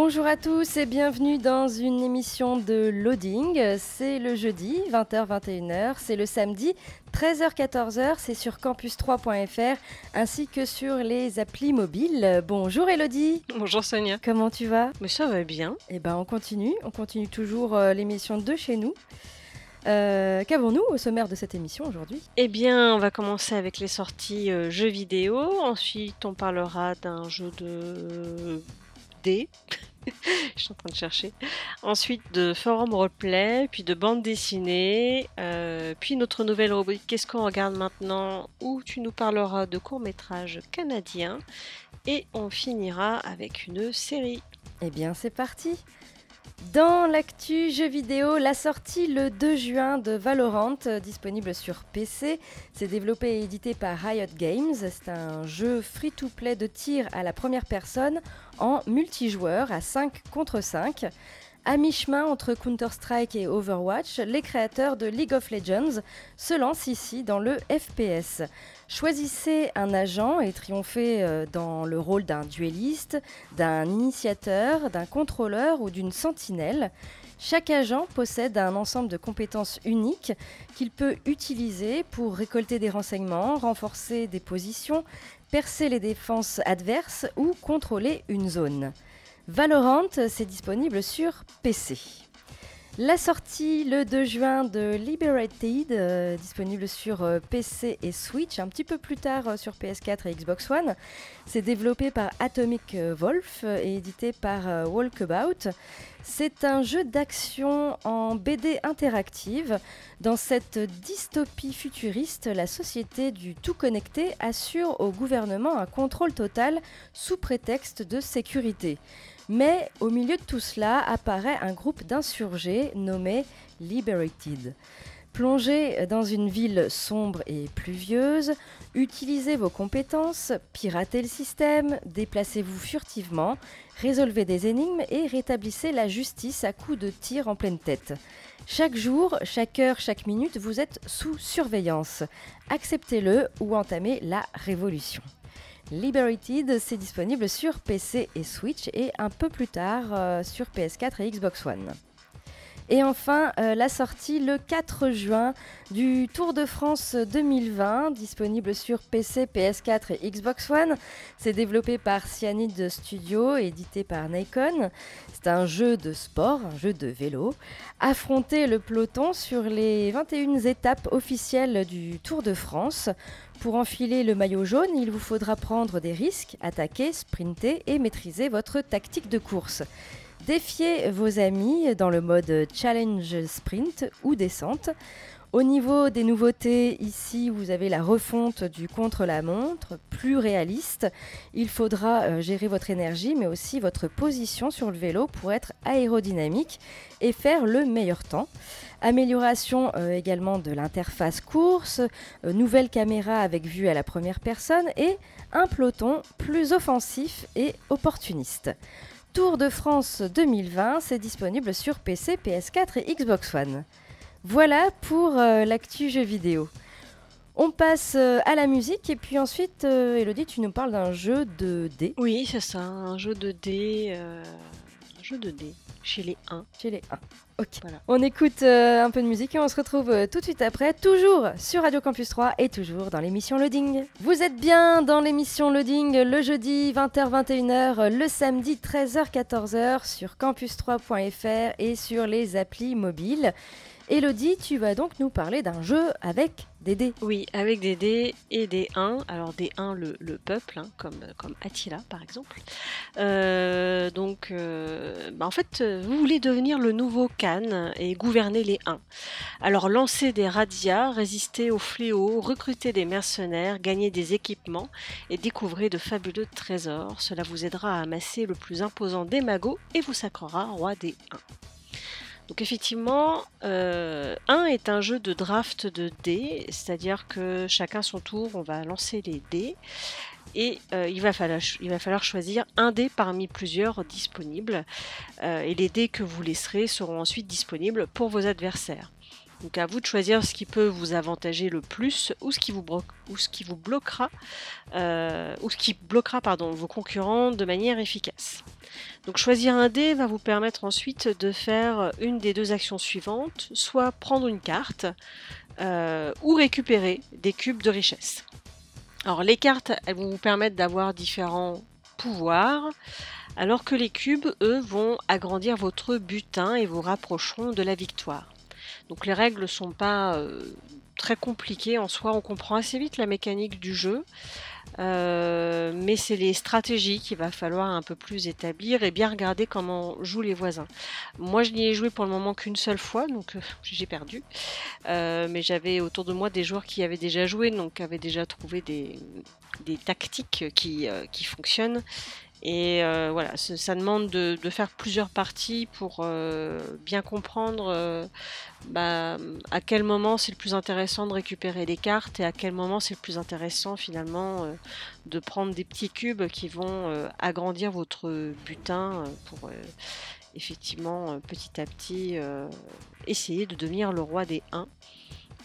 Bonjour à tous et bienvenue dans une émission de Loading. C'est le jeudi 20h-21h, c'est le samedi 13h-14h, c'est sur campus3.fr ainsi que sur les applis mobiles. Bonjour Elodie. Bonjour Sonia. Comment tu vas? Mais ça va bien. Eh ben on continue, on continue toujours euh, l'émission de chez nous. Euh, Qu'avons-nous au sommaire de cette émission aujourd'hui? Eh bien, on va commencer avec les sorties euh, jeux vidéo. Ensuite, on parlera d'un jeu de dés. Je suis en train de chercher. Ensuite, de forum roleplay, puis de bande dessinée, euh, puis notre nouvelle rubrique Qu'est-ce qu'on regarde maintenant où tu nous parleras de courts-métrages canadiens. Et on finira avec une série. Eh bien, c'est parti dans l'actu jeux vidéo, la sortie le 2 juin de Valorant, euh, disponible sur PC. C'est développé et édité par Riot Games. C'est un jeu free-to-play de tir à la première personne en multijoueur à 5 contre 5. À mi-chemin entre Counter-Strike et Overwatch, les créateurs de League of Legends se lancent ici dans le FPS. Choisissez un agent et triomphez euh, dans le rôle d'un duelliste, d'un initiateur, d'un contrôleur ou d'une sentinelle. Chaque agent possède un ensemble de compétences uniques qu'il peut utiliser pour récolter des renseignements, renforcer des positions, percer les défenses adverses ou contrôler une zone. Valorant, c'est disponible sur PC. La sortie le 2 juin de Liberated, euh, disponible sur euh, PC et Switch, un petit peu plus tard euh, sur PS4 et Xbox One. C'est développé par Atomic Wolf et édité par Walkabout. C'est un jeu d'action en BD interactive. Dans cette dystopie futuriste, la société du tout connecté assure au gouvernement un contrôle total sous prétexte de sécurité. Mais au milieu de tout cela apparaît un groupe d'insurgés nommé Liberated. Plongez dans une ville sombre et pluvieuse, utilisez vos compétences, piratez le système, déplacez-vous furtivement, résolvez des énigmes et rétablissez la justice à coups de tir en pleine tête. Chaque jour, chaque heure, chaque minute, vous êtes sous surveillance. Acceptez-le ou entamez la révolution. Liberated, c'est disponible sur PC et Switch et un peu plus tard euh, sur PS4 et Xbox One. Et enfin, euh, la sortie le 4 juin du Tour de France 2020, disponible sur PC, PS4 et Xbox One. C'est développé par Cyanide Studio, édité par Nikon. C'est un jeu de sport, un jeu de vélo. Affronter le peloton sur les 21 étapes officielles du Tour de France. Pour enfiler le maillot jaune, il vous faudra prendre des risques, attaquer, sprinter et maîtriser votre tactique de course. Défiez vos amis dans le mode challenge sprint ou descente. Au niveau des nouveautés, ici vous avez la refonte du contre-la-montre, plus réaliste. Il faudra euh, gérer votre énergie mais aussi votre position sur le vélo pour être aérodynamique et faire le meilleur temps. Amélioration euh, également de l'interface course, euh, nouvelle caméra avec vue à la première personne et un peloton plus offensif et opportuniste. Tour de France 2020, c'est disponible sur PC, PS4 et Xbox One. Voilà pour euh, l'actu jeu vidéo. On passe euh, à la musique et puis ensuite, euh, Elodie, tu nous parles d'un jeu de dés. Oui, c'est ça, un jeu de dés. euh, un jeu de dés chez les 1. Chez les 1. Ok. Voilà. On écoute euh, un peu de musique et on se retrouve euh, tout de suite après, toujours sur Radio Campus 3 et toujours dans l'émission Loading. Vous êtes bien dans l'émission Loading le jeudi 20h-21h, le samedi 13h-14h sur campus3.fr et sur les applis mobiles. Elodie, tu vas donc nous parler d'un jeu avec des dés. Oui, avec des dés et des 1. Alors des 1, le, le peuple, hein, comme, comme Attila par exemple. Euh, donc, euh, bah, en fait, euh, vous voulez devenir le nouveau Khan et gouverner les 1. Alors lancez des radias, résistez aux fléaux, recrutez des mercenaires, gagnez des équipements et découvrez de fabuleux trésors. Cela vous aidera à amasser le plus imposant des magots et vous sacrera roi des 1. Donc effectivement, euh, 1 est un jeu de draft de dés, c'est-à-dire que chacun son tour, on va lancer les dés et euh, il, va falloir, il, va falloir, choisir un dé parmi plusieurs disponibles euh, et les dés que vous laisserez seront ensuite disponibles pour vos adversaires. Donc à vous de choisir ce qui peut vous avantager le plus ou ce qui vous, bloquera euh, ou ce qui bloquera vos concurrents de manière efficace. Donc choisir un dé va vous permettre ensuite de faire une des deux actions suivantes, soit prendre une carte euh, ou récupérer des cubes de richesse. Alors les cartes, elles vont vous permettre d'avoir différents pouvoirs, alors que les cubes, eux, vont agrandir votre butin et vous rapprocheront de la victoire. Donc les règles ne sont pas euh, très compliquées en soi, on comprend assez vite la mécanique du jeu. Euh, mais c'est les stratégies qu'il va falloir un peu plus établir et bien regarder comment jouent les voisins. Moi, je n'y ai joué pour le moment qu'une seule fois, donc euh, j'ai perdu. Mais j'avais autour de moi des joueurs qui avaient déjà joué, donc avaient déjà trouvé des, tactiques qui fonctionnent. Et euh, voilà, ça demande de, faire plusieurs parties pour euh, bien comprendre euh, bah, à quel moment c'est le plus intéressant de récupérer les cartes et à quel moment c'est le plus intéressant finalement de prendre des petits cubes qui vont agrandir votre butin pour effectivement petit à petit essayer de devenir le roi des 1.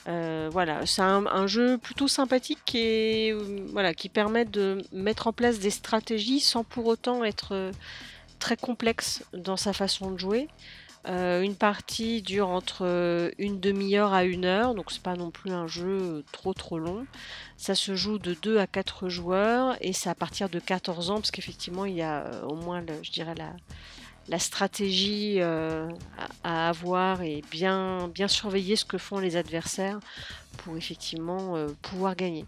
Euh, voilà, c'est un, jeu plutôt sympathique et euh, voilà, qui permet de mettre en place des stratégies sans pour autant être euh, très complexe dans sa façon de jouer. Une partie dure entre une demi-heure à une heure, donc c'est pas non plus un jeu trop trop long. Ça se joue de 2 à 4 joueurs et c'est à partir de 14 ans parce qu'effectivement il y a au moins, je dirais, la, la stratégie euh, à, avoir et bien, surveiller ce que font les adversaires pour effectivement euh, pouvoir gagner.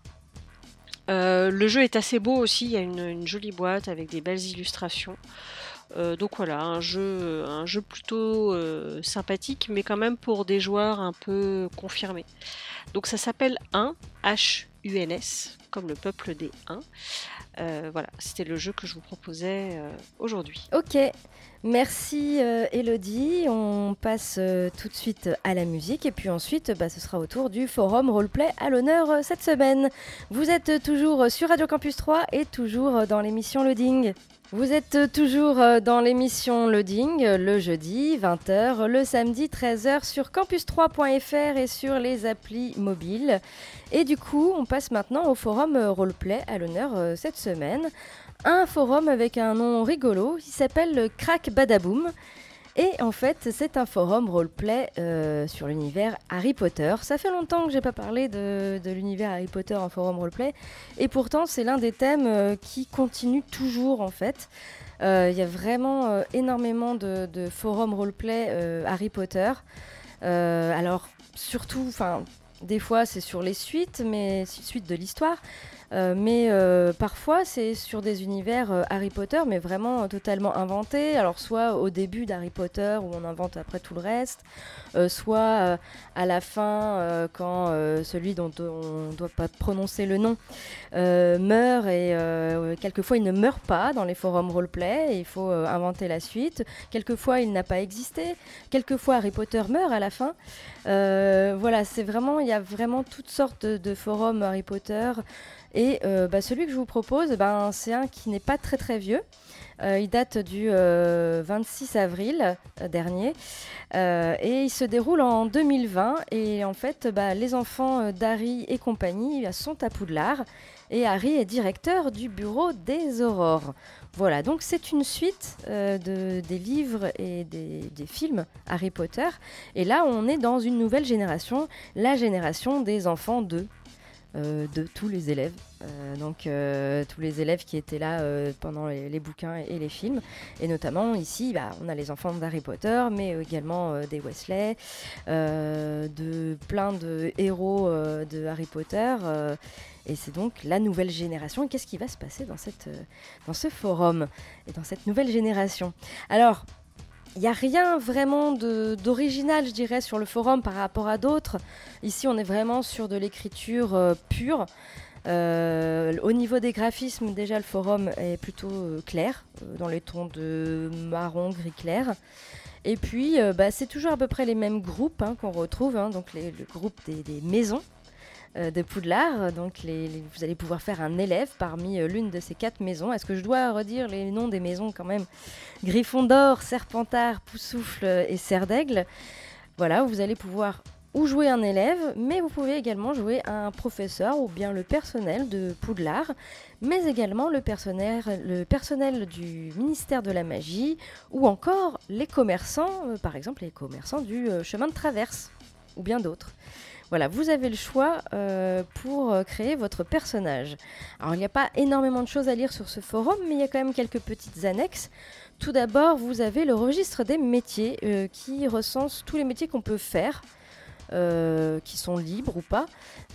Euh, le jeu est assez beau aussi, il y a une, jolie boîte avec des belles illustrations. Donc voilà, un jeu, un jeu plutôt sympathique, mais quand même pour des joueurs un peu confirmés. Donc ça s'appelle 1, H-U-N-S, comme le peuple des 1. Euh, voilà, c'était le jeu que je vous proposais aujourd'hui. Ok, Merci euh, Elodie. On passe euh, tout de suite à la musique et puis ensuite bah, ce sera au tour du forum roleplay à l'honneur euh, cette semaine. Vous êtes toujours sur Radio Campus 3 et toujours dans l'émission Loading. Vous êtes toujours dans l'émission Loading le jeudi 20h, le samedi 13h sur campus3.fr et sur les applis mobiles. Et du coup, on passe maintenant au forum roleplay à l'honneur cette semaine un forum avec un nom rigolo qui s'appelle Crack Badaboom. Et en fait, c'est un forum roleplay euh, sur l'univers Harry Potter. Ça fait longtemps que j'ai pas parlé de, l'univers Harry Potter en forum roleplay, et pourtant c'est l'un des thèmes euh, qui continue toujours en fait. Il euh, y a vraiment énormément de, forums roleplay Harry Potter. alors surtout, des fois c'est sur les suites, mais suites de l'histoire. Euh, mais euh, parfois, c'est sur des univers euh, Harry Potter, mais vraiment totalement inventés. Alors, soit au début d'Harry Potter, où on invente après tout le reste, soit à la fin, quand celui dont on ne doit pas prononcer le nom meurt, et quelquefois il ne meurt pas dans les forums roleplay, il faut inventer la suite. Quelquefois, il n'a pas existé. Quelquefois, Harry Potter meurt à la fin. voilà, c'est vraiment, il y a vraiment toutes sortes de forums Harry Potter. Et euh, bah, celui que je vous propose, ben, c'est un qui n'est pas très très vieux. Euh, il date du euh, 26 avril euh, dernier euh, et il se déroule en 2020. Et en fait, bah, les enfants d'Harry et compagnie sont à Poudlard et Harry est directeur du bureau des aurores. Voilà, donc c'est une suite de, des livres et des, des films Harry Potter. Et là, on est dans une nouvelle génération, la génération des enfants de de tous les élèves. Euh, donc euh, tous les élèves qui étaient là euh, pendant les, bouquins et les films. Et notamment ici, bah, on a les enfants d'Harry Potter, mais également euh, des Wesley, euh, de plein de héros euh, de Harry Potter. euh, et c'est donc la nouvelle génération. Qu'est-ce qui va se passer dans, cette, euh, dans ce forum et dans cette nouvelle génération? Alors, il n'y a rien vraiment d'original, je dirais, sur le forum par rapport à d'autres. Ici, on est vraiment sur de l'écriture euh, pure. Euh, au niveau des graphismes, déjà, le forum est plutôt euh, clair, dans les tons de marron, gris clair. Et puis, bah, c'est toujours à peu près les mêmes groupes hein, qu'on retrouve, hein, donc le groupe des, maisons de Poudlard. Donc, vous allez pouvoir faire un élève parmi euh, l'une de ces quatre maisons. Est-ce que je dois redire les noms des maisons quand même? Gryffondor, Serpentard, Poussoufle et Serre d'Aigle. Voilà, vous allez pouvoir ou jouer un élève, mais vous pouvez également jouer un professeur ou bien le personnel de Poudlard, mais également le personnel, le personnel du ministère de la magie ou encore les commerçants, euh, par exemple les commerçants du euh, chemin de traverse ou bien d'autres. Voilà, vous avez le choix euh, pour euh, créer votre personnage. Alors il n'y a pas énormément de choses à lire sur ce forum, mais il y a quand même quelques petites annexes. Tout d'abord, vous avez le registre des métiers euh, qui recense tous les métiers qu'on peut faire, euh, qui sont libres ou pas,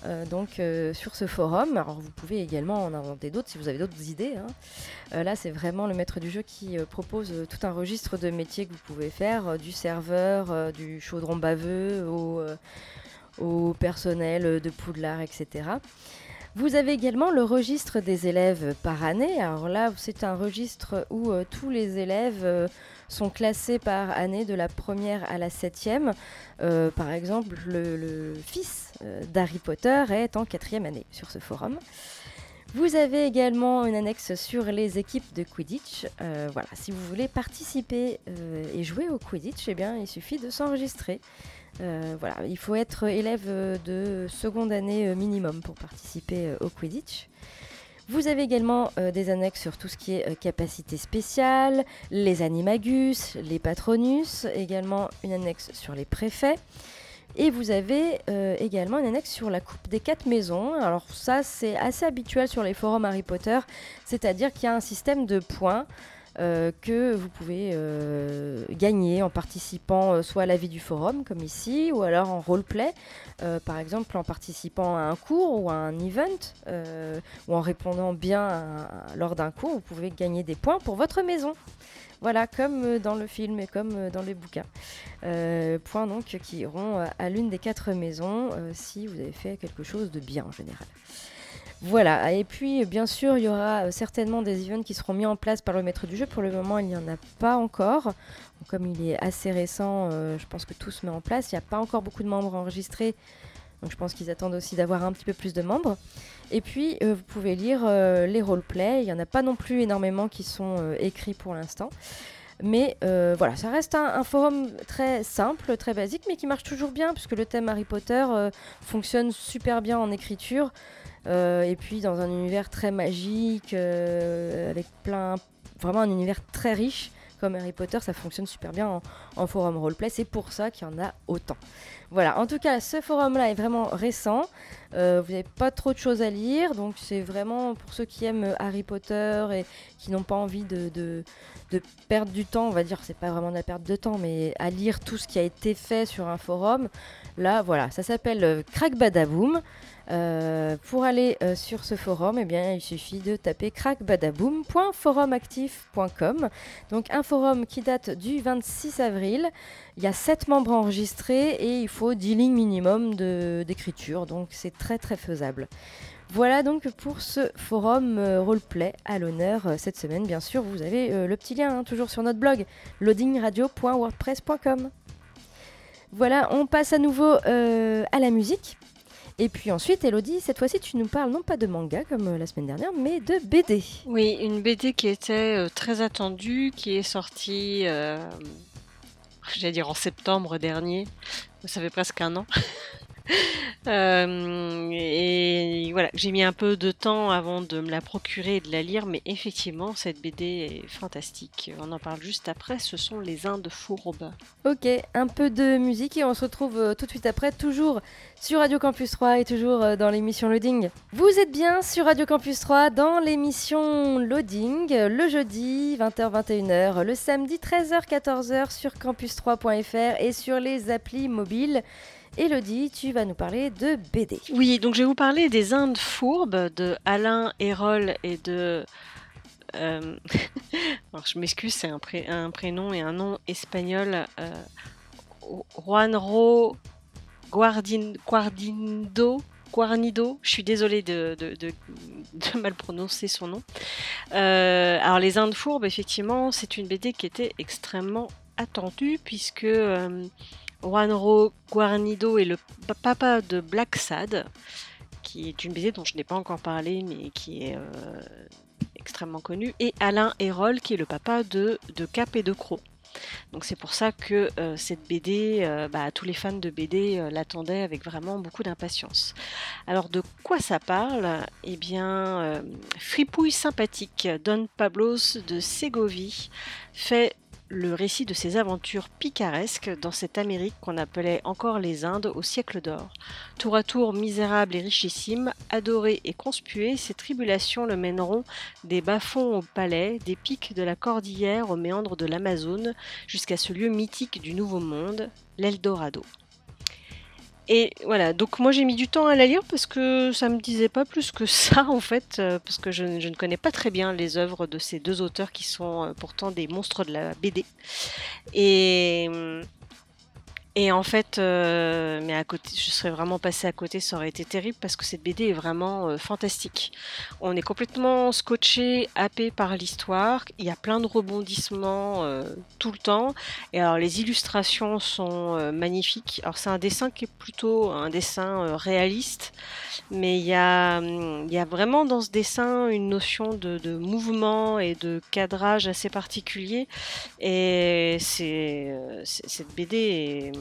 euh, donc euh, sur ce forum. Alors vous pouvez également en inventer d'autres si vous avez d'autres idées. hein. Là, c'est vraiment le maître du jeu qui propose tout un registre de métiers que vous pouvez faire, du serveur, du chaudron baveux au, personnel de Poudlard, etc. Vous avez également le registre des élèves par année. Alors là, c'est un registre où tous les élèves sont classés par année de la première à la septième. Euh, par exemple, le, fils euh, d'Harry Potter est en quatrième année sur ce forum. Vous avez également une annexe sur les équipes de Quidditch. Euh, voilà, si vous voulez participer et jouer au Quidditch, eh bien, il suffit de s'enregistrer. Il faut être élève de seconde année minimum pour participer au Quidditch. Vous avez également euh, des annexes sur tout ce qui est euh, capacité spéciale, les animagus, les patronus, également une annexe sur les préfets. Et vous avez euh, également une annexe sur la coupe des quatre maisons. Alors ça, c'est assez habituel sur les forums Harry Potter, c'est-à-dire qu'il y a un système de points euh, que vous pouvez euh, gagner en participant euh, soit à la vie du forum, comme ici, ou alors en roleplay, par exemple en participant à un cours ou à un event, ou en répondant bien lors d'un cours, vous pouvez gagner des points pour votre maison. Voilà, comme dans le film et comme dans les bouquins. Points donc qui iront à l'une des quatre maisons si vous avez fait quelque chose de bien en général. Voilà, et puis bien sûr, il y aura euh, certainement des events qui seront mis en place par le maître du jeu. Pour le moment, il n'y en a pas encore. Comme il est assez récent, euh, je pense que tout se met en place. Il n'y a pas encore beaucoup de membres enregistrés. Donc je pense qu'ils attendent aussi d'avoir un petit peu plus de membres. Et puis, euh, vous pouvez lire les roleplays. Il n'y en a pas non plus énormément qui sont écrits pour l'instant. Mais voilà, ça reste un, forum très simple, très basique, mais qui marche toujours bien, puisque le thème Harry Potter fonctionne super bien en écriture. Euh, et puis dans un univers très magique, euh, avec plein. Vraiment un univers très riche, comme Harry Potter, ça fonctionne super bien en, forum roleplay. C'est pour ça qu'il y en a autant. Voilà, en tout cas, ce forum-là est vraiment récent. Euh, vous n'avez pas trop de choses à lire, donc c'est vraiment pour ceux qui aiment Harry Potter et qui n'ont pas envie de, de, perdre du temps, on va dire, c'est pas vraiment de la perte de temps, mais à lire tout ce qui a été fait sur un forum. Là, voilà, ça s'appelle Crack Badaboom. Euh, pour aller euh, sur ce forum, eh bien, il suffit de taper crackbadaboom.forumactif.com. Donc un forum qui date du 26 avril. Il y a 7 membres enregistrés et il faut 10 lignes minimum d'écriture. Donc c'est très très faisable. Voilà donc pour ce forum euh, roleplay à l'honneur cette semaine. Bien sûr, vous avez le petit lien hein, toujours sur notre blog loadingradio.wordpress.com. Voilà, on passe à nouveau à la musique. Et puis ensuite, Elodie, cette fois-ci, tu nous parles non pas de manga comme euh, la semaine dernière, mais de BD. Oui, une BD qui était euh, très attendue, qui est sortie, euh, j'allais dire en septembre dernier, ça fait presque un an. Euh, et voilà, j'ai mis un peu de temps avant de me la procurer et de la lire, mais effectivement, cette BD est fantastique. On en parle juste après, ce sont les Indes fourbes. Ok, un peu de musique et on se retrouve euh, tout de suite après, toujours sur Radio Campus 3 et toujours euh, dans l'émission Loading. Vous êtes bien sur Radio Campus 3 dans l'émission Loading, le jeudi 20h-21h, le samedi 13h-14h sur campus3.fr et sur les applis mobiles. Elodie, tu vas nous parler de BD. Oui, donc je vais vous parler des Indes fourbes de Alain Hérol et de. euh, je m'excuse, c'est un, pré- un prénom et un nom espagnol. euh, Juanro Guardin- Guardindo. Guarnido, je suis désolée de mal prononcer son nom. Euh, alors les Indes fourbes, effectivement, c'est une BD qui était extrêmement attendue puisque euh, Juanro Guarnido est le pa- papa de Black Sad, qui est une BD dont je n'ai pas encore parlé, mais qui est euh, extrêmement connue, et Alain Hérol, qui est le papa de, Cap et de Croc. Donc c'est pour ça que euh, cette BD, euh, bah, tous les fans de BD l'attendaient avec vraiment beaucoup d'impatience. Alors de quoi ça parle? Eh bien, fripouille sympathique, Don Pablos de Ségovie fait le récit de ses aventures picaresques dans cette Amérique qu'on appelait encore les Indes au siècle d'or. Tour à tour misérable et richissime, adoré et conspué, ses tribulations le mèneront des bas-fonds au palais, des pics de la cordillère aux méandres de l'Amazone, jusqu'à ce lieu mythique du Nouveau Monde, l'Eldorado. Et voilà, donc moi j'ai mis du temps à la lire parce que ça me disait pas plus que ça en fait, euh, parce que je, ne connais pas très bien les œuvres de ces deux auteurs qui sont euh, pourtant des monstres de la BD. Et, hum, et en fait, euh, mais à côté, je serais vraiment passée à côté, ça aurait été terrible parce que cette BD est vraiment euh, fantastique. On est complètement scotché, happé par l'histoire. Il y a plein de rebondissements euh, tout le temps. Et alors les illustrations sont magnifiques. Alors c'est un dessin qui est plutôt un dessin réaliste, mais il y a, hum, il y a vraiment dans ce dessin une notion de, mouvement et de cadrage assez particulier. Et cette BD est,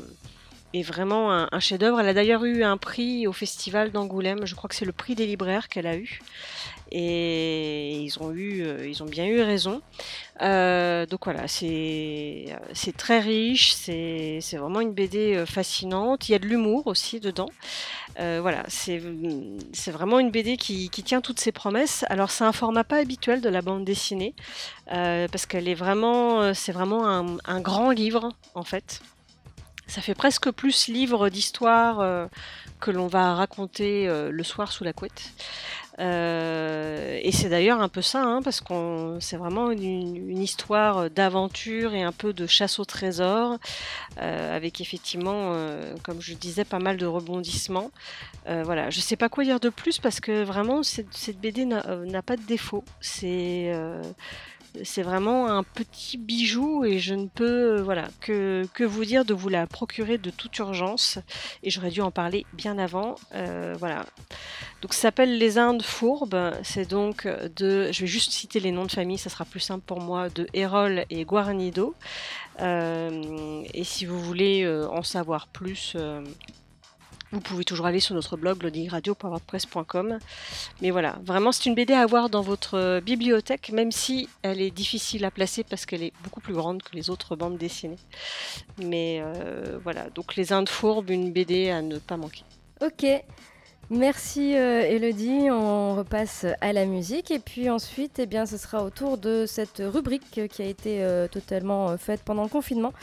est vraiment un, chef-d'œuvre. Elle a d'ailleurs eu un prix au festival d'Angoulême. Je crois que c'est le prix des libraires qu'elle a eu. Et ils ont eu, euh, ils ont bien eu raison. Euh, donc voilà, c'est euh, très riche, c'est vraiment une BD euh, fascinante. Il y a de l'humour aussi dedans. Euh, voilà, c'est vraiment une BD qui, tient toutes ses promesses. Alors c'est un format pas habituel de la bande dessinée euh, parce qu'elle est vraiment, euh, c'est vraiment un grand livre en fait. Ça fait presque plus livre d'histoire euh, que l'on va raconter euh, le soir sous la couette. Euh, et c'est d'ailleurs un peu ça, hein, parce qu'on c'est vraiment une, histoire d'aventure et un peu de chasse au trésor, euh, avec effectivement, comme je disais, pas mal de rebondissements. Voilà, je sais pas quoi dire de plus parce que vraiment cette, cette BD n'a pas de défaut. C'est c'est vraiment un petit bijou et je ne peux euh, voilà que, vous dire de vous la procurer de toute urgence. Et j'aurais dû en parler bien avant Euh, voilà. Donc ça s'appelle les Indes fourbes. C'est donc de je vais juste citer les noms de famille ça sera plus simple pour moi de Hérol et Guarnido. Euh, et si vous voulez en savoir plus vous pouvez toujours aller sur notre blog loadingradio.wordpress.com. Mais voilà, vraiment c'est une BD à avoir dans votre euh, bibliothèque, même si elle est difficile à placer parce qu'elle est beaucoup plus grande que les autres bandes dessinées. Mais euh, voilà, donc les Indes fourbes, une BD à ne pas manquer. Ok, merci euh, Elodie. On repasse à la musique et puis ensuite, eh bien, ce sera au tour de cette rubrique qui a été euh, totalement euh, faite pendant le confinement.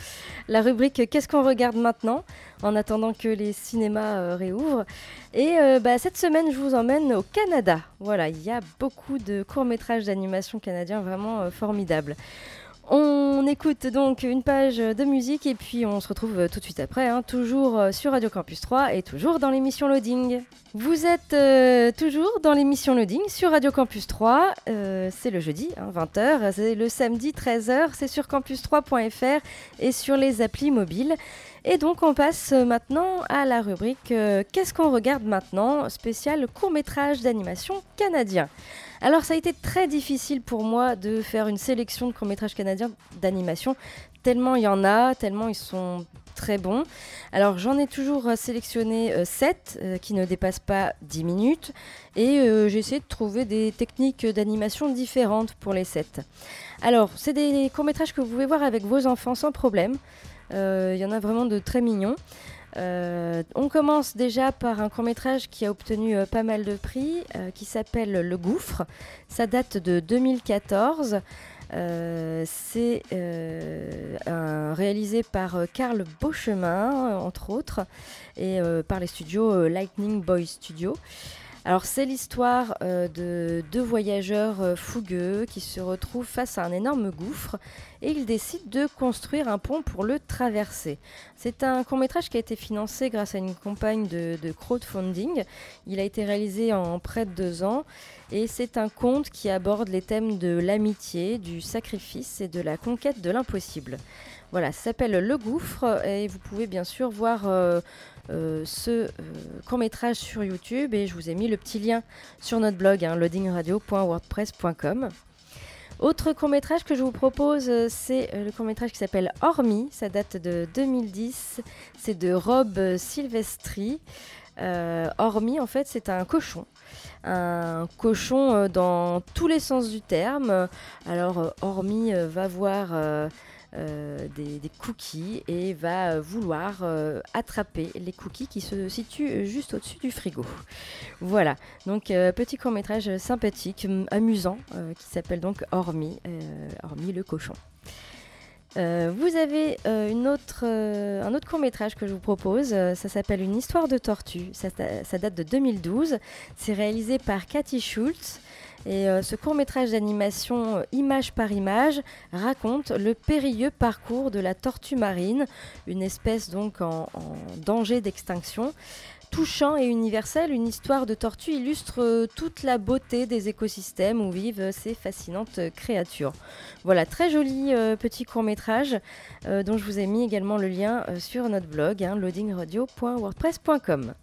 La rubrique Qu'est-ce qu'on regarde maintenant? En attendant que les cinémas réouvrent. Et bah, cette semaine, je vous emmène au Canada. Voilà, il y a beaucoup de courts-métrages d'animation canadiens vraiment formidables. On écoute donc une page de musique et puis on se retrouve tout de suite après, hein, toujours euh, sur Radio Campus 3 et toujours dans l'émission Loading. Vous êtes euh, toujours dans l'émission Loading sur Radio Campus 3, euh, c'est le jeudi, hein, 20h, c'est le samedi 13h, c'est sur campus3.fr et sur les applis mobiles. Et donc on passe maintenant à la rubrique Qu'est-ce qu'on regarde maintenant spécial court-métrage d'animation canadien. Alors ça a été très difficile pour moi de faire une sélection de courts-métrages canadiens d'animation, tellement il y en a, tellement ils sont très bons. Alors j'en ai toujours euh, sélectionné 7 qui ne dépassent pas 10 minutes et j'ai essayé de trouver des techniques d'animation différentes pour les 7. Alors c'est des courts-métrages que vous pouvez voir avec vos enfants sans problème. Il y en a vraiment de très mignons. Euh, on commence déjà par un court métrage qui a obtenu euh, pas mal de prix, euh, qui s'appelle Le Gouffre. Ça date de 2014. c'est réalisé par Karl Beauchemin, entre autres, et par les studios Lightning Boy Studio. Alors c'est l'histoire euh, de deux voyageurs euh, fougueux qui se retrouvent face à un énorme gouffre et ils décident de construire un pont pour le traverser. C'est un court métrage qui a été financé grâce à une campagne de, crowdfunding. Il a été réalisé en près de deux ans et c'est un conte qui aborde les thèmes de l'amitié, du sacrifice et de la conquête de l'impossible. Voilà, ça s'appelle Le Gouffre et vous pouvez bien sûr voir euh, ce euh, court métrage sur YouTube et je vous ai mis le petit lien sur notre blog hein, loadingradio.wordpress.com. Autre court métrage que je vous propose, c'est le court métrage qui s'appelle Hormis. Ça date de 2010. C'est de Rob Silvestri. Hormis, en fait, c'est un cochon. Un cochon dans tous les sens du terme. Alors, Hormis va voir euh, des, cookies et va euh, vouloir euh, attraper les cookies qui se situent juste au-dessus du frigo. Voilà, donc petit court métrage sympathique, amusant, qui s'appelle donc Hormis, Hormis le cochon. vous avez une autre, un autre court métrage que je vous propose, ça s'appelle Une histoire de tortue, ça, ça date de 2012, c'est réalisé par Cathy Schultz. Et euh, ce court métrage d'animation euh, image par image raconte le périlleux parcours de la tortue marine, une espèce donc en, danger d'extinction. Touchant et universel, une histoire de tortue illustre euh, toute la beauté des écosystèmes où vivent ces fascinantes créatures. Voilà, très joli petit court métrage dont je vous ai mis également le lien sur notre blog, hein, loadingradio.wordpress.com.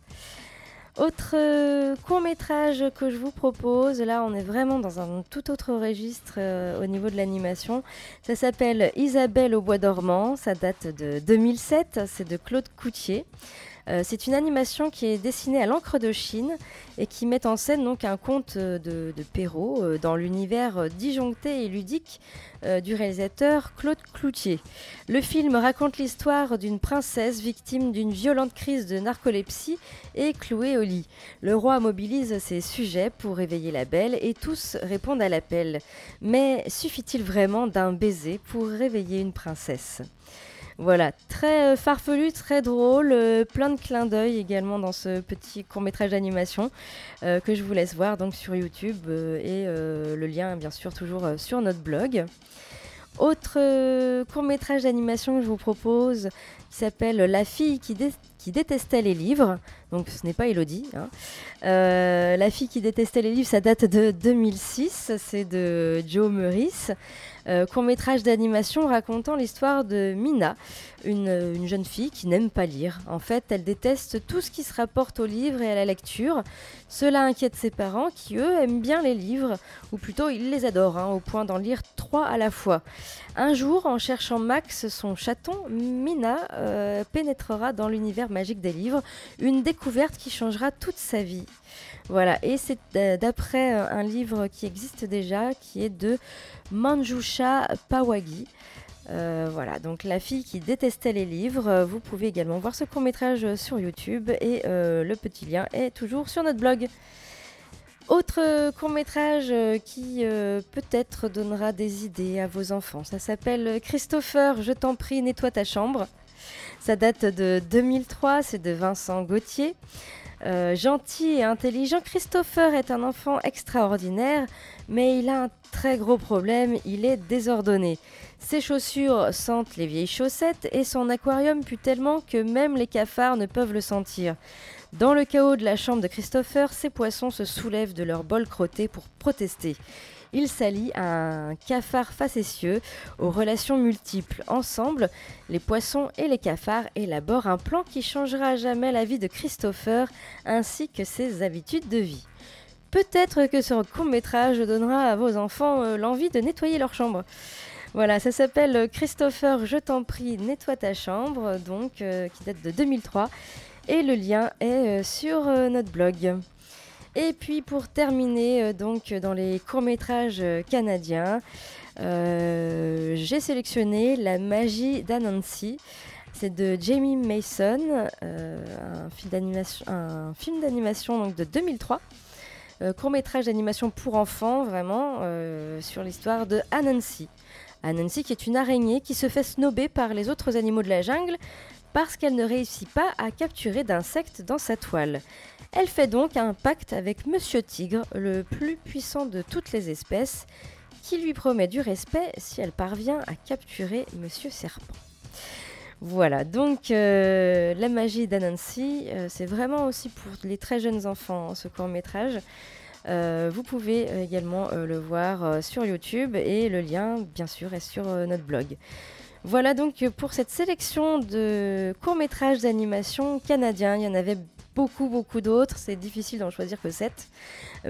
Autre euh, court métrage que je vous propose, là on est vraiment dans un tout autre registre euh, au niveau de l'animation. Ça s'appelle Isabelle au bois dormant, ça date de 2007, c'est de Claude Coutier. Euh, c'est une animation qui est dessinée à l'encre de Chine et qui met en scène donc un conte de, de Perrault euh, dans l'univers disjoncté et ludique euh, du réalisateur Claude Cloutier. Le film raconte l'histoire d'une princesse victime d'une violente crise de narcolepsie et clouée au lit. Le roi mobilise ses sujets pour réveiller la belle et tous répondent à l'appel. Mais suffit-il vraiment d'un baiser pour réveiller une princesse? Voilà, très euh, farfelu, très drôle, euh, plein de clins d'œil également dans ce petit court métrage d'animation euh, que je vous laisse voir donc sur YouTube et le lien bien sûr toujours sur notre blog. Autre court métrage d'animation que je vous propose qui s'appelle La fille qui, détestait les livres. Donc ce n'est pas Elodie. Hein. la fille qui détestait les livres, ça date de 2006. C'est de Joe Meurice. Euh, court métrage d'animation racontant l'histoire de Mina, une, jeune fille qui n'aime pas lire. En fait, elle déteste tout ce qui se rapporte aux livres et à la lecture. Cela inquiète ses parents qui, eux, aiment bien les livres, ou plutôt ils les adorent, hein, au point d'en lire trois à la fois. Un jour, en cherchant Max, son chaton, Mina euh, pénétrera dans l'univers magique des livres, une découverte qui changera toute sa vie. Voilà, et c'est d'après euh, un livre qui existe déjà, qui est de Manjusha Pawagi. Euh, voilà, donc la fille qui détestait les livres. Vous pouvez également voir ce court métrage sur YouTube et euh, le petit lien est toujours sur notre blog. Autre court métrage qui peut-être donnera des idées à vos enfants. Ça s'appelle Christopher, je t'en prie, nettoie ta chambre. Ça date de 2003, c'est de Vincent Gauthier. Euh, gentil et intelligent, Christopher est un enfant extraordinaire, mais il a un très gros problème, il est désordonné. Ses chaussures sentent les vieilles chaussettes et son aquarium pue tellement que même les cafards ne peuvent le sentir. Dans le chaos de la chambre de Christopher, ses poissons se soulèvent de leur bol crotté pour protester. Il s'allie à un cafard facétieux aux relations multiples. Ensemble, les poissons et les cafards élaborent un plan qui changera à jamais la vie de Christopher ainsi que ses habitudes de vie. Peut-être que ce court métrage donnera à vos enfants euh, l'envie de nettoyer leur chambre. Voilà, ça s'appelle Christopher, je t'en prie, nettoie ta chambre, donc euh, qui date de 2003. Et le lien est euh, sur euh, notre blog. Et puis pour terminer, euh, donc dans les courts-métrages canadiens, j'ai sélectionné La magie d'Anansi. C'est de Jamie Mason, un film d'animation, de 2003. Euh, court-métrage d'animation pour enfants, vraiment, sur l'histoire de Anansi. Anansi qui est une araignée qui se fait snober par les autres animaux de la jungle parce qu'elle ne réussit pas à capturer d'insectes dans sa toile. Elle fait donc un pacte avec Monsieur Tigre, le plus puissant de toutes les espèces, qui lui promet du respect si elle parvient à capturer Monsieur Serpent. Voilà, donc euh, la magie d'Anansi, euh, c'est vraiment aussi pour les très jeunes enfants ce court métrage. Euh, vous pouvez également le voir sur YouTube et le lien, bien sûr, est sur notre blog. Voilà donc pour cette sélection de courts-métrages d'animation canadiens. Il y en avait beaucoup, beaucoup d'autres. C'est difficile d'en choisir que 7.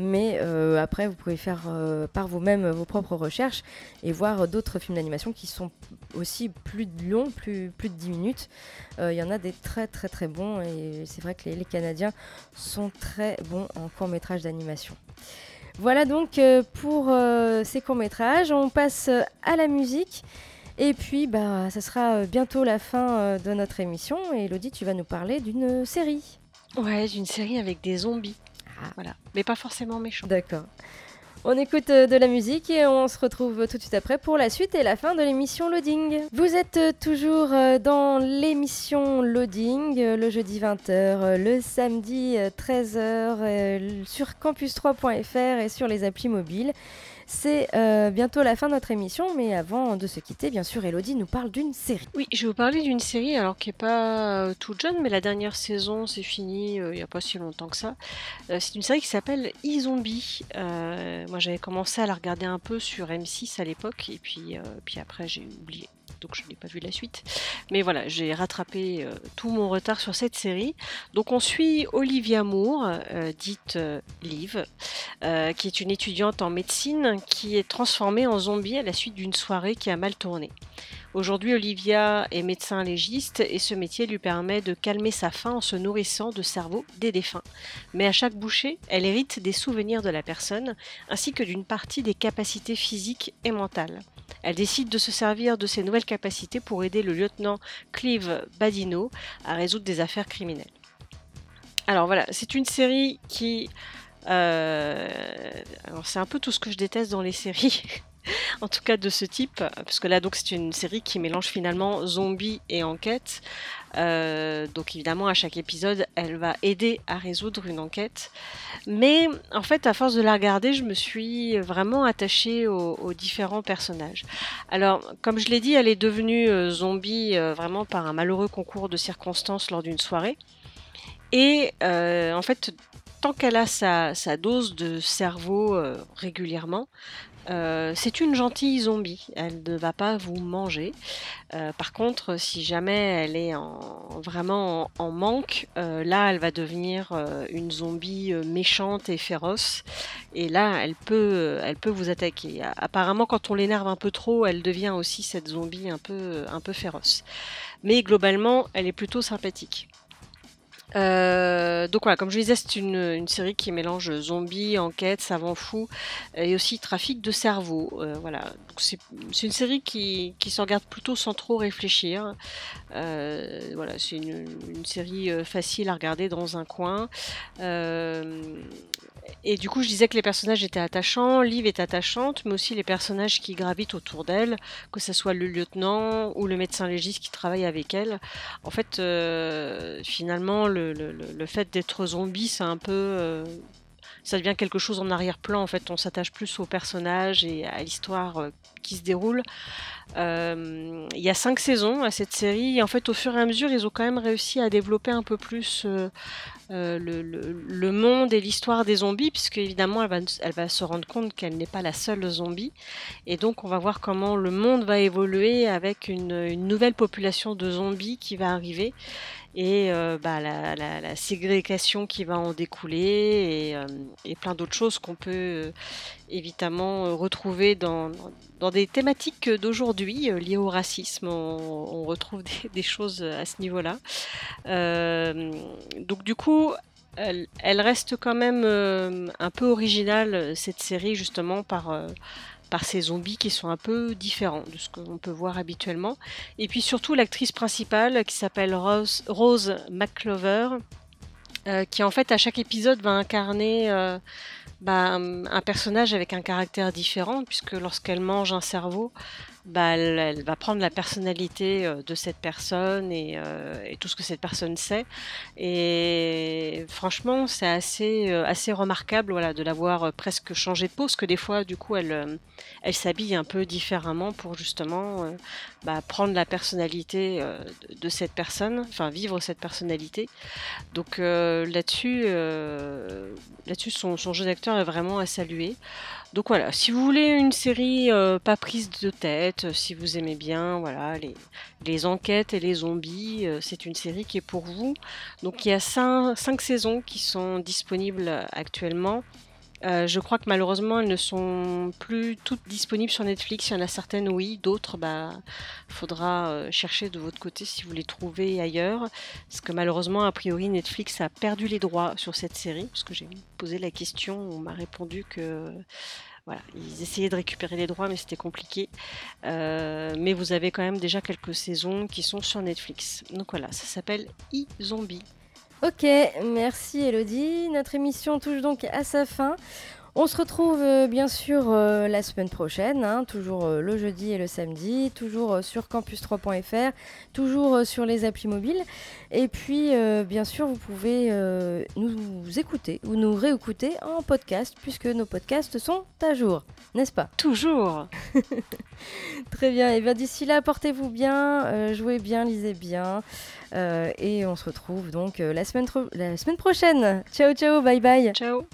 Mais euh, après, vous pouvez faire euh, par vous-même vos propres recherches et voir d'autres films d'animation qui sont aussi plus longs, plus, de 10 minutes. Euh, Il y en a des très, très, très bons. Et c'est vrai que les, Canadiens sont très bons en courts-métrages d'animation. Voilà donc pour ces courts-métrages. On passe à la musique. Et puis, bah, ça sera euh, bientôt la fin euh, de notre émission. Et Elodie, tu vas nous parler d'une série. Ouais, d'une série avec des zombies. Ah. Voilà. Mais pas forcément méchants. D'accord. On écoute euh, de la musique et on se retrouve tout de suite après pour la suite et la fin de l'émission Loading. Vous êtes toujours dans l'émission Loading, le jeudi 20h, euh, le samedi 13h sur campus3.fr et sur les applis mobiles. C'est euh, bientôt la fin de notre émission, mais avant de se quitter, bien sûr, Elodie nous parle d'une série. Oui, je vais vous parler d'une série alors qui est pas euh, toute jeune, mais la dernière saison c'est fini euh, il n'y a pas si longtemps que ça. C'est une série qui s'appelle e-Zombie. Moi j'avais commencé à la regarder un peu sur M6 à l'époque et puis, puis après j'ai oublié. Donc je n'ai pas vu la suite. Mais voilà, j'ai rattrapé euh, tout mon retard sur cette série. Donc on suit Olivia Moore, euh, dite euh, Liv, qui est une étudiante en médecine qui est transformée en zombie à la suite d'une soirée qui a mal tourné. Aujourd'hui, Olivia est médecin légiste et ce métier lui permet de calmer sa faim en se nourrissant de cerveau des défunts. Mais à chaque bouchée, elle hérite des souvenirs de la personne ainsi que d'une partie des capacités physiques et mentales. Elle décide de se servir de ces nouvelles capacités pour aider le lieutenant Clive Badino à résoudre des affaires criminelles. Alors voilà, c'est une série qui... euh, alors c'est un peu tout ce que je déteste dans les séries. en tout cas de ce type, parce que là donc c'est une série qui mélange finalement zombie et enquête. Euh, donc évidemment à chaque épisode elle va aider à résoudre une enquête. Mais en fait à force de la regarder je me suis vraiment attachée aux, différents personnages. Alors comme je l'ai dit elle est devenue euh, zombie euh, vraiment par un malheureux concours de circonstances lors d'une soirée. Et en fait tant qu'elle a sa, dose de cerveau régulièrement, euh, c'est une gentille zombie. Elle ne va pas vous manger. Euh, par contre, si jamais elle est en, vraiment en, manque, euh, là, elle va devenir une zombie méchante et féroce. Et là, elle peut, elle peut vous attaquer. Apparemment, quand on l'énerve un peu trop, elle devient aussi cette zombie un peu, un peu féroce. Mais globalement, elle est plutôt sympathique. Euh, donc voilà, comme je disais, c'est une, série qui mélange zombies, enquête, savant fou et aussi trafic de cerveau. Euh, voilà, c'est une série qui, qui regarde plutôt sans trop réfléchir. Euh, voilà, c'est une, série euh, facile à regarder dans un coin. Et du coup, je disais que les personnages étaient attachants, Liv est attachante, mais aussi les personnages qui gravitent autour d'elle, que ce soit le lieutenant ou le médecin légiste qui travaille avec elle. En fait, euh, finalement, le, le, le- le fait d'être zombie, c'est un peu. euh, ça devient quelque chose en arrière-plan. En fait, on s'attache plus aux personnages et à l'histoire euh, qui se déroule. Euh, Il y a cinq saisons à cette série. Et en fait, au fur et à mesure, ils ont quand même réussi à développer un peu plus euh, le, monde et l'histoire des zombies, puisque évidemment, elle va, se rendre compte qu'elle n'est pas la seule zombie. Et donc, on va voir comment le monde va évoluer avec une nouvelle population de zombies qui va arriver et euh, bah, la, ségrégation qui va en découler et, euh, plein d'autres choses qu'on peut euh, évidemment retrouver dans, dans des thématiques d'aujourd'hui liées au racisme. On, retrouve des, choses à ce niveau-là. Donc du coup, elle, reste quand même un peu originale cette série justement par par ces zombies qui sont un peu différents de ce qu'on peut voir habituellement. Et puis surtout l'actrice principale qui s'appelle Rose, Rose McClover, euh, qui en fait à chaque épisode va incarner euh, bah, un personnage avec un caractère différent, puisque lorsqu'elle mange un cerveau, bah, elle, elle va prendre la personnalité euh, de cette personne et, euh, et tout ce que cette personne sait. Et franchement, c'est assez, euh, assez remarquable voilà, de l'avoir euh, presque changé de peau, parce que des fois, du coup, elle, elle s'habille un peu différemment pour justement bah, prendre la personnalité de, cette personne, enfin vivre cette personnalité. Donc là-dessus, là-dessus, son, son jeu d'acteur est vraiment à saluer. Donc voilà, si vous voulez une série euh, pas prise de tête, euh, si vous aimez bien voilà les, enquêtes et les zombies, euh, c'est une série qui est pour vous. Donc il y a cinq saisons qui sont disponibles actuellement. Euh, je crois que malheureusement elles ne sont plus toutes disponibles sur Netflix. Il y en a certaines oui, d'autres bah faudra euh, chercher de votre côté si vous les trouvez ailleurs. Parce que malheureusement a priori Netflix a perdu les droits sur cette série. Parce que j'ai posé la question, on m'a répondu que voilà, ils essayaient de récupérer les droits, mais c'était compliqué. Euh, mais vous avez quand même déjà quelques saisons qui sont sur Netflix. Donc voilà, ça s'appelle e-Zombie. Ok, merci Elodie. Notre émission touche donc à sa fin. On se retrouve euh, bien sûr euh, la semaine prochaine, hein, toujours euh, le jeudi et le samedi, toujours sur campus3.fr, toujours sur les applis mobiles. Et puis bien sûr, vous pouvez nous écouter ou nous réécouter en podcast, puisque nos podcasts sont à jour, n'est-ce pas? Toujours Très bien, et bien d'ici là, portez-vous bien, jouez bien, lisez bien, et on se retrouve donc euh, la, semaine tro- la semaine prochaine. Ciao ciao, bye bye Ciao